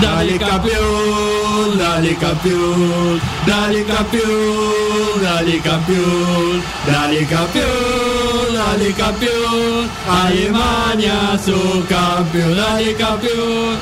Dale campeón, dale campeón, dale campeón, dale campeón, dale campeón, dale campeón, Alemania su campeón, dale campeón.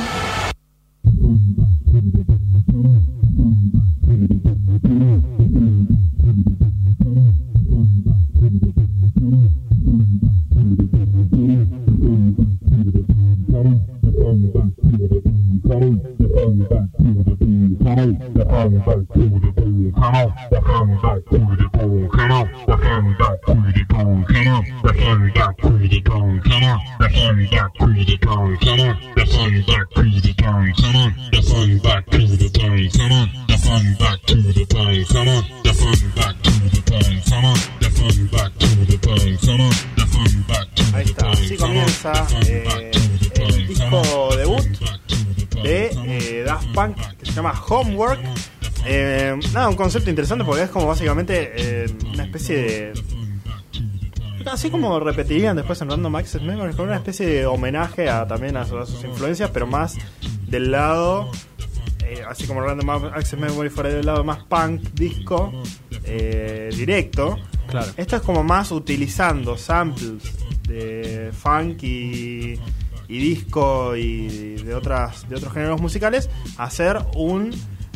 Eh, el disco debut de eh, Daft Punk que se llama Homework. Eh, nada, un concepto interesante porque es como básicamente eh, una especie de. Así como repetirían después en Random Access Memories, con una especie de homenaje a, también a, a sus influencias, pero más del lado. así como Random Access Memory fuera del lado más punk, disco, eh, directo. Claro. Esto es como más utilizando samples de funk y, y disco y de otras de otros géneros musicales, hacer un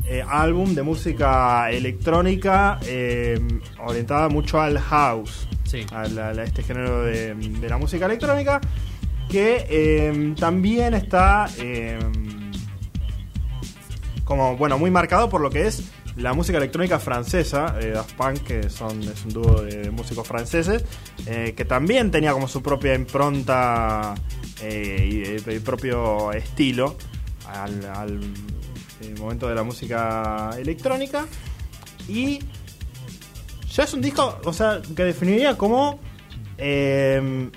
eh, álbum de música electrónica eh, orientada mucho al house, Sí. a, este género de, de la música electrónica, que eh, también está como bueno muy marcado por lo que es la música electrónica francesa eh, Daft Punk que son es un dúo de músicos franceses eh, que también tenía como su propia impronta eh, y el propio estilo al, al, eh, momento de la música electrónica y ya es un disco o sea que definiría como eh,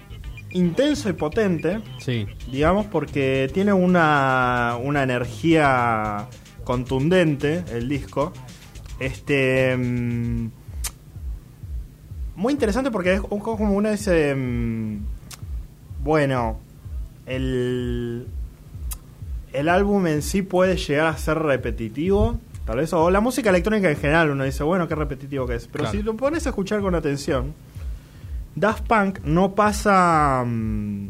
intenso y potente Sí. digamos, porque tiene una, una energía contundente el disco. Este. mm, muy interesante porque es un como uno dice. mm, Bueno, el. El álbum en sí puede llegar a ser repetitivo. Tal vez, o la música electrónica en general, uno dice, bueno, qué repetitivo que es. Pero Claro. si lo pones a escuchar con atención, Daft Punk no pasa mm,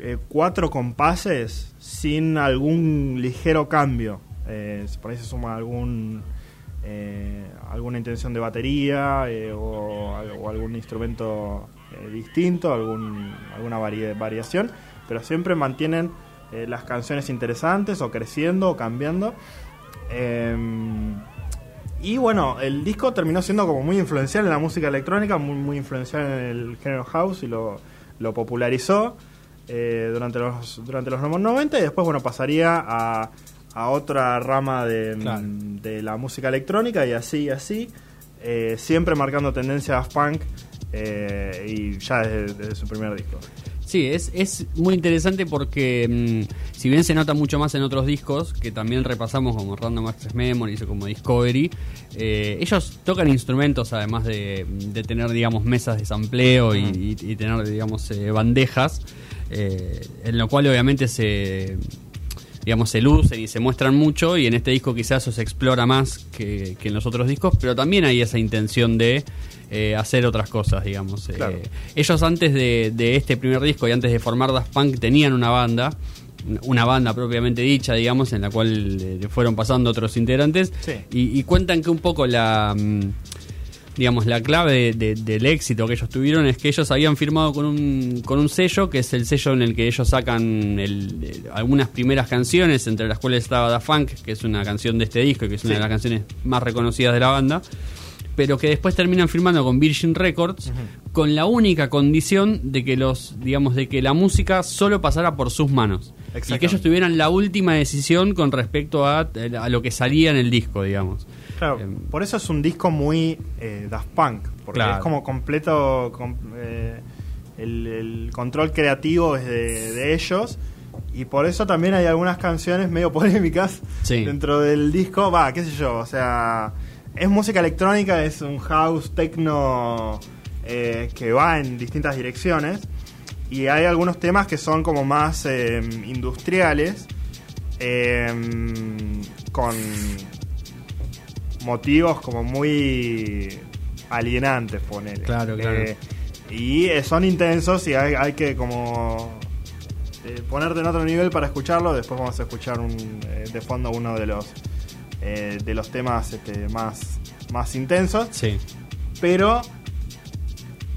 eh, cuatro compases sin algún ligero cambio. Eh, por ahí se suma algún eh, alguna intención de batería eh, o, al- o algún instrumento eh, distinto, algún, alguna vari- variación, pero siempre mantienen las canciones interesantes o creciendo o cambiando. Em, y bueno, el disco terminó siendo como muy influencial en la música electrónica, muy, muy influencial en el género house y lo, popularizó durante, los, durante los 90 y después bueno pasaría a, a otra rama de, Claro. de la música electrónica y así y así, eh, siempre marcando tendencia a punk eh, y ya desde, desde su primer disco. Sí, es, es muy interesante porque mm, si bien se nota mucho más en otros discos, que también repasamos como Random Access Memories o como Discovery, eh, ellos tocan instrumentos además de, de tener, digamos, mesas de sampleo y, y- y tener, digamos, bandejas, en lo cual obviamente se digamos, se lucen y se muestran mucho y en este disco quizás eso se explora más que, que en los otros discos, pero también hay esa intención de eh, hacer otras cosas, digamos. Claro. Eh, ellos antes de, de este primer disco y antes de formar Daft Punk tenían una banda, una banda propiamente dicha, digamos, en la cual eh, fueron pasando otros integrantes Sí. y, y cuentan que un poco la... digamos, la clave de- de- del éxito que ellos tuvieron es que ellos habían firmado con un, con un sello, que es el sello en el que ellos sacan el- eh, algunas primeras canciones, entre las cuales estaba Da Funk, que es una canción de este disco, y que es una Sí. de las canciones más reconocidas de la banda, pero que después terminan firmando con Virgin Records, con la única condición de que los, digamos, de que la música solo pasara por sus manos. Y que ellos tuvieran la última decisión con respecto a, a lo que salía en el disco, digamos. Claro, Em, por eso es un disco muy eh, Daft Punk, porque Claro. es como completo com- eh, el, el control creativo es de, de ellos y por eso también hay algunas canciones medio polémicas Sí. dentro del disco, va, qué sé yo, o sea, es música electrónica, es un house techno eh, que va en distintas direcciones y hay algunos temas que son como más eh, industriales eh, con motivos como muy alienantes, ponele. Claro, claro. Eh, y eh, son intensos y hay, hay que como eh, ponerte en otro nivel para escucharlo. Después vamos a escuchar un, eh, de fondo uno de los eh, de los temas este, más, más intensos. Sí. Pero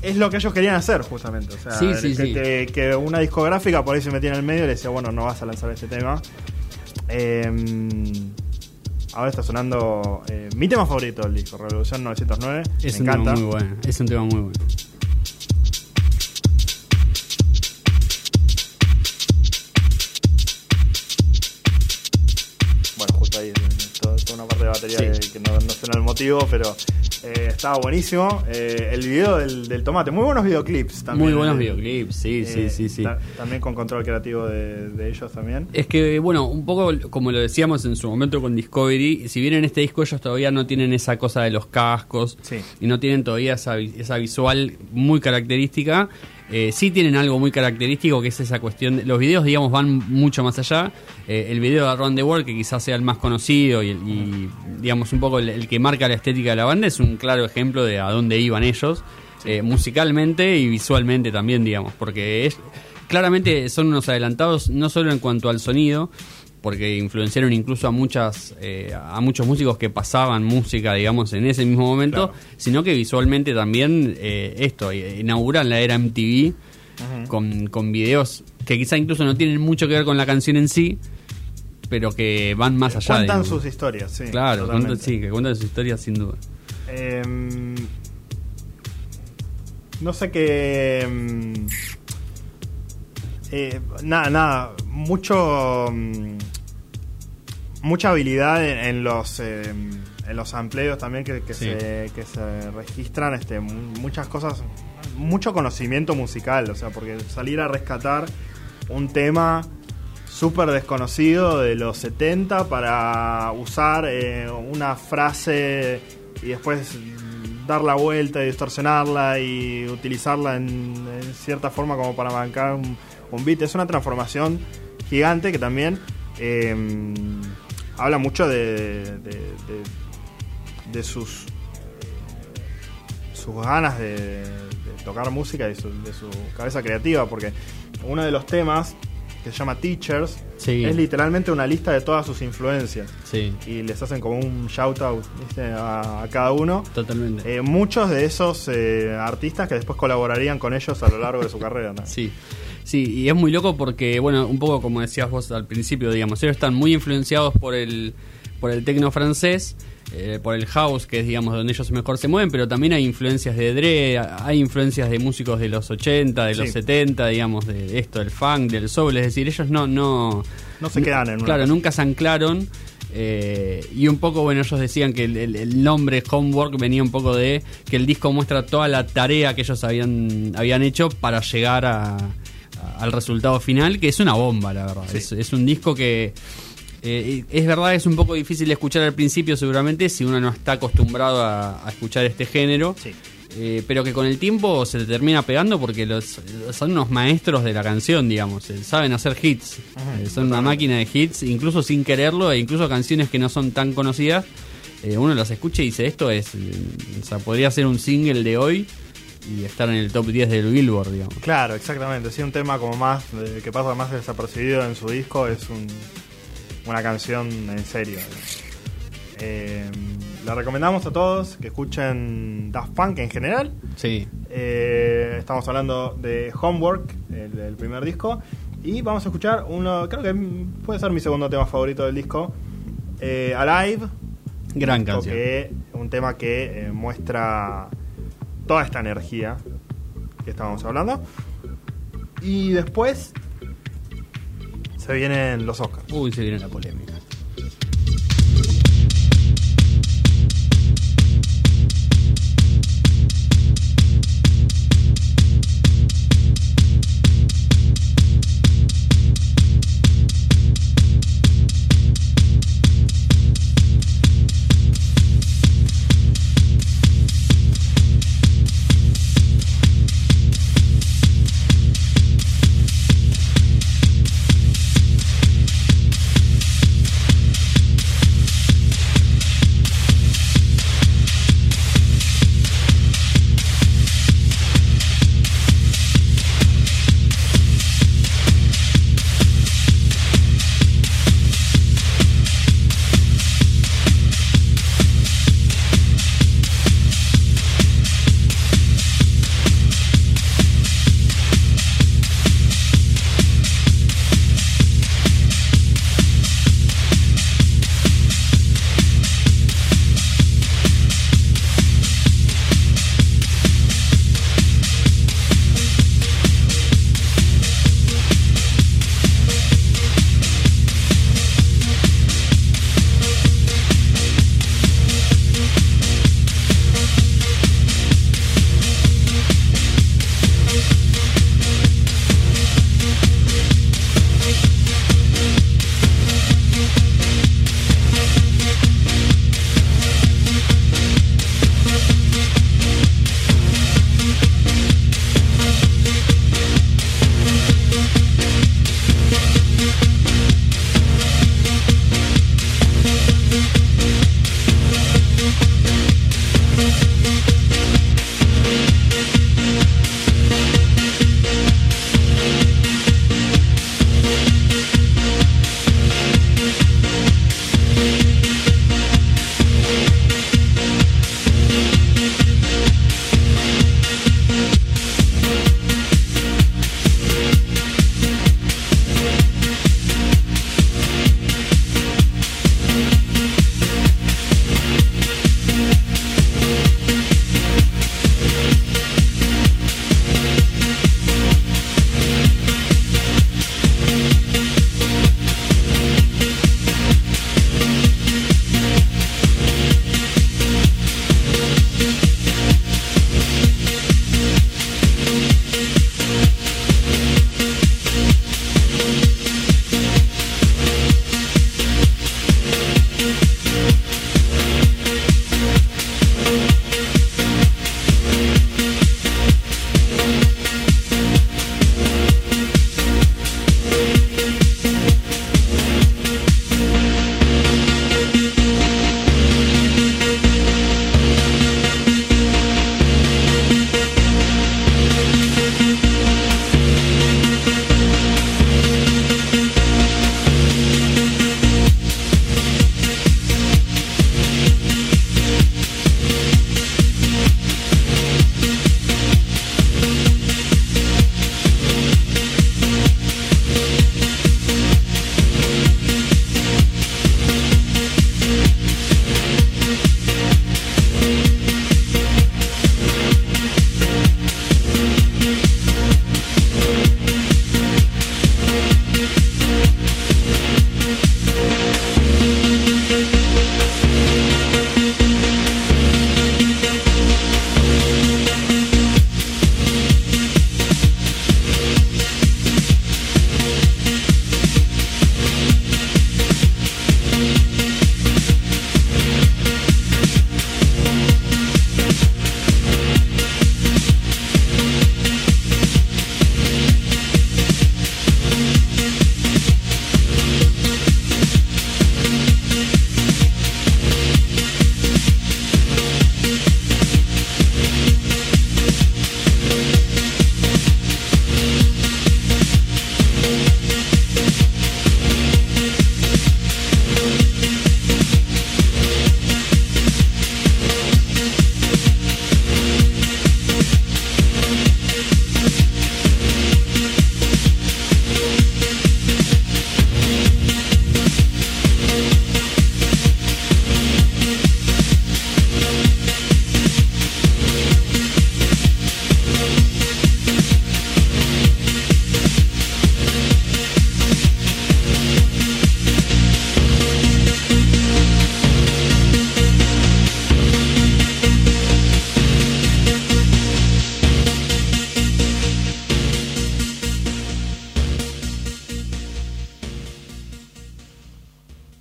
es lo que ellos querían hacer, justamente. O sea, Sí, sí, que, sí. que- que una discográfica por ahí se metía en el medio y le decía, bueno, no vas a lanzar este tema. Eh, ahora está sonando eh, mi tema favorito del disco, Revolución 909. Es Me un encanta. tema muy bueno. Es un tema muy bueno. Bueno, justo ahí, toda, toda una parte de batería Sí. que, que no, no suena el motivo, pero eh, estaba buenísimo. Eh, el video del, del tomate, muy buenos videoclips también. Muy buenos Eh, videoclips, sí, sí, eh, sí, sí. ta- también con control creativo de, de ellos también. Es que, bueno, un poco como lo decíamos en su momento con Discovery, si bien en este disco ellos todavía no tienen esa cosa de los cascos Sí. y no tienen todavía esa, esa visual muy característica, eh, sí tienen algo muy característico que es esa cuestión. De, los videos, digamos, van mucho más allá. Eh, el video de Around the World, que quizás sea el más conocido y, digamos, un poco el, el que marca la estética de la banda, es un claro ejemplo de a dónde iban ellos, eh, musicalmente y visualmente también, digamos, porque es claramente son unos adelantados no solo en cuanto al sonido, porque influenciaron incluso a muchas eh, a muchos músicos que pasaban música, digamos, en ese mismo momento, Claro. sino que visualmente también eh, esto, eh, inauguran la era MTV con, con videos que quizá incluso no tienen mucho que ver con la canción en sí, pero que van más allá. Cuentan digamos. sus historias, sí. Claro, cuentan- sí, que cuentan sus historias sin duda. Em, no sé qué. em, nada, nada. Mucho. Mucha habilidad en, en los. em, en los amplios también que, que Sí. se, que se registran. Este, mu- muchas cosas. Mucho conocimiento musical. O sea, porque salir a rescatar un tema súper desconocido de los 70 para usar eh, una frase y después dar la vuelta y distorsionarla y utilizarla en, en cierta forma como para bancar un, un beat. Es una transformación gigante que también eh, habla mucho de, de, de- de sus sus ganas de, tocar música y su- de su cabeza creativa porque uno de los temas que se llama Teachers Sí. es literalmente una lista de todas sus influencias Sí, y les hacen como un shout out a, a cada uno. totalmente. Eh, muchos de esos eh, artistas que después colaborarían con ellos a lo largo de su carrera. ¿no? Sí, sí, y es muy loco porque, bueno, un poco como decías vos al principio, digamos, ellos están muy influenciados por el, por el tecno francés, eh, por el house, que es, digamos, donde ellos mejor se mueven, pero también hay influencias de Dre, hay influencias de músicos de los 80, de los Sí. 70, digamos, de esto, del funk, del soul, es decir, ellos no... no No se quedan en Claro, nunca se anclaron. eh, y un poco, bueno, ellos decían que el, el- el nombre Homework venía un poco de que el disco muestra toda la tarea que ellos habían, habían hecho para llegar a- al resultado final, que es una bomba, la verdad. Sí. Es, es un disco que eh, es verdad, es un poco difícil de escuchar al principio, seguramente, si uno no está acostumbrado a, a escuchar este género. Sí. Eh, pero que con el tiempo se te termina pegando porque los, son unos maestros de la canción, digamos. eh, saben hacer hits. Ajá, Eh, son una máquina de hits, incluso sin quererlo, e incluso canciones que no son tan conocidas. uno las escucha y dice: Esto es. o sea, podría ser un single de hoy y estar en el top 10 del Billboard, digamos. Claro, exactamente. Sí, un tema como más eh, que pasa más desapercibido en su disco es un- una canción en serio. Eh, la recomendamos a todos que escuchen Daft Punk en general. Sí. Eh, estamos hablando de Homework, el, el primer disco. Y vamos a escuchar uno, creo que puede ser mi segundo tema favorito del disco, eh, Alive. Gran canción. que- un tema que muestra toda esta energía que estábamos hablando. Y después se vienen los Oscars. Uy, se viene la polémica.